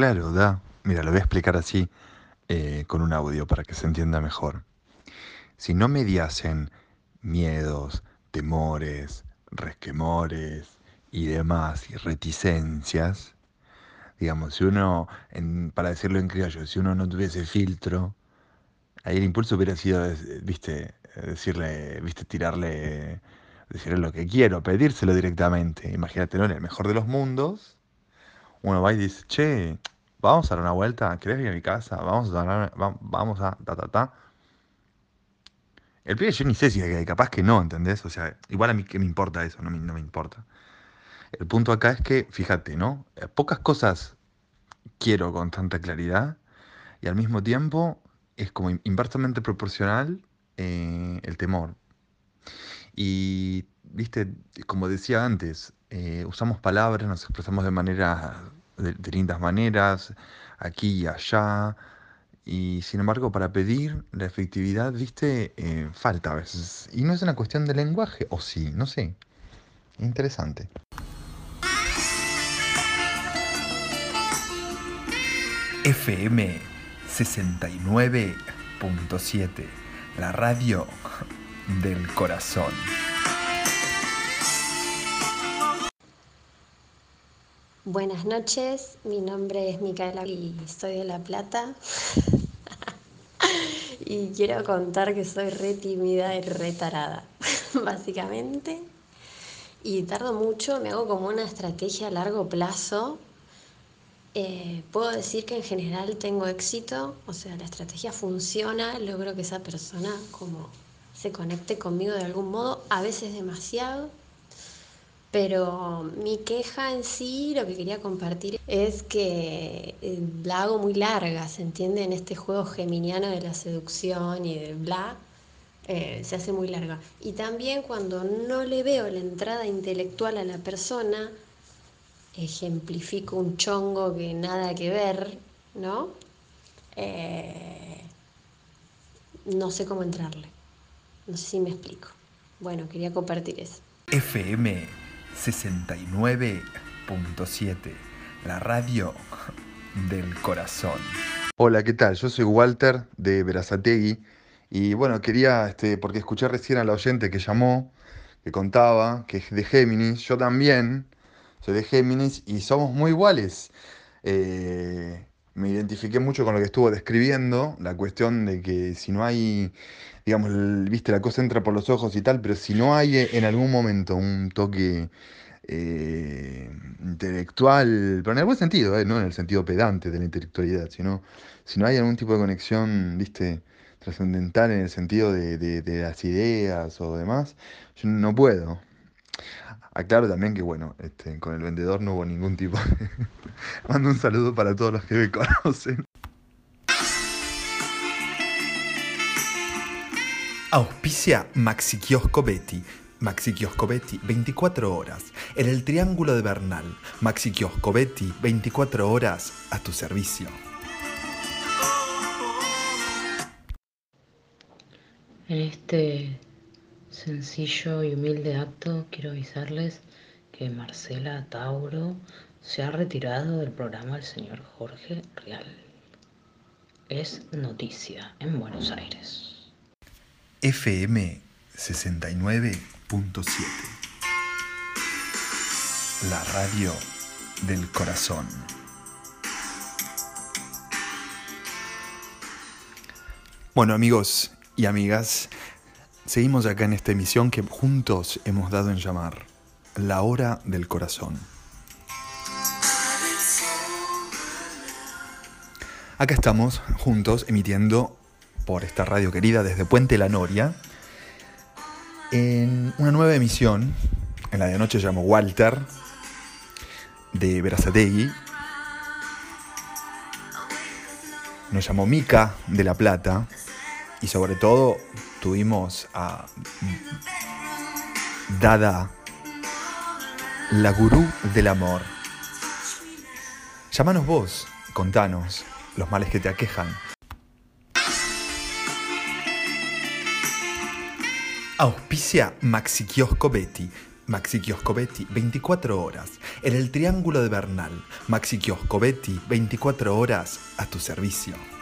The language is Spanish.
Claro, da. Mira, lo voy a explicar así eh, con un audio para que se entienda mejor. Si no mediasen miedos, temores, resquemores y demás, y reticencias, digamos, si uno, para decirlo en criollo, si uno no tuviese filtro, ahí el impulso hubiera sido, viste, decirle, viste, tirarle, decirle lo que quiero, pedírselo directamente. Imagínate, ¿no? En el mejor de los mundos, uno va y dice, che, vamos a dar una vuelta, ¿querés ir a mi casa? Vamos a dar, vamos a, ta, ta, ta. El pibe yo ni sé si capaz que no, ¿entendés? O sea, igual a mí que me importa eso, no me, no me importa. El punto acá es que, fíjate, ¿no? Eh, pocas cosas quiero con tanta claridad y al mismo tiempo es como inversamente proporcional eh, el temor. Y, viste, como decía antes, eh, usamos palabras, nos expresamos de manera, de, lindas maneras, aquí y allá, y sin embargo para pedir la efectividad, viste, eh, falta a veces. Y no es una cuestión de lenguaje, o sí, no sé. Interesante. FM 69.7, la radio del corazón. Buenas noches, mi nombre es Micaela y soy de La Plata. y quiero contar que soy re tímida y re tarada, básicamente. Y tardo mucho, me hago como una estrategia a largo plazo. Eh, puedo decir que en general tengo éxito, o sea, la estrategia funciona, logro que esa persona como se conecte conmigo de algún modo, a veces demasiado, pero mi queja en sí, lo que quería compartir es que eh, la hago muy larga, ¿se entiende? En este juego geminiano de la seducción y de bla, eh, se hace muy larga. Y también cuando no le veo la entrada intelectual a la persona, ejemplifico un chongo que nada que ver, ¿no? Eh, no sé cómo entrarle. No sé si me explico. Bueno, quería compartir eso. FM 69.7, la radio del corazón. Hola, ¿qué tal? Yo soy Walter de Verazategui y bueno, quería, este, porque escuché recién a la oyente que llamó, que contaba, que es de Géminis, yo también soy de Géminis y somos muy iguales. Eh, me identifiqué mucho con lo que estuvo describiendo, la cuestión de que si no hay digamos, viste, la cosa entra por los ojos y tal, pero si no hay eh, en algún momento un toque eh, intelectual, pero en el buen sentido, eh, no en el sentido pedante de la intelectualidad, sino si no hay algún tipo de conexión, viste, trascendental en el sentido de, las ideas o demás, yo no puedo. Aclaro también que, bueno, este, con el vendedor no hubo ningún tipo de... Mando un saludo para todos los que me conocen. Auspicia Maxi Kiosco Betty. Maxi Kiosco Betty, 24 horas. En el Triángulo de Bernal. Maxi Kiosco Betty, 24 horas a tu servicio. En este sencillo y humilde acto quiero avisarles que Marcela Tauro se ha retirado del programa del señor Jorge Real. Es noticia en Buenos Aires. FM 69.7. La radio del corazón. Bueno amigos y amigas, seguimos acá en esta emisión que juntos hemos dado en llamar La hora del corazón. Acá estamos juntos emitiendo por esta radio querida desde Puente La Noria, en una nueva emisión, en la de anoche llamo Walter, de Verazategui, nos llamó Mica de La Plata, y sobre todo tuvimos a Dada, la gurú del amor. Llámanos vos, contanos los males que te aquejan. Auspicia Maxi Kiosco Betty. Maxi Kioscobetti, 24 horas. En el Triángulo de Bernal. Maxi Kioscobetti, 24 horas a tu servicio.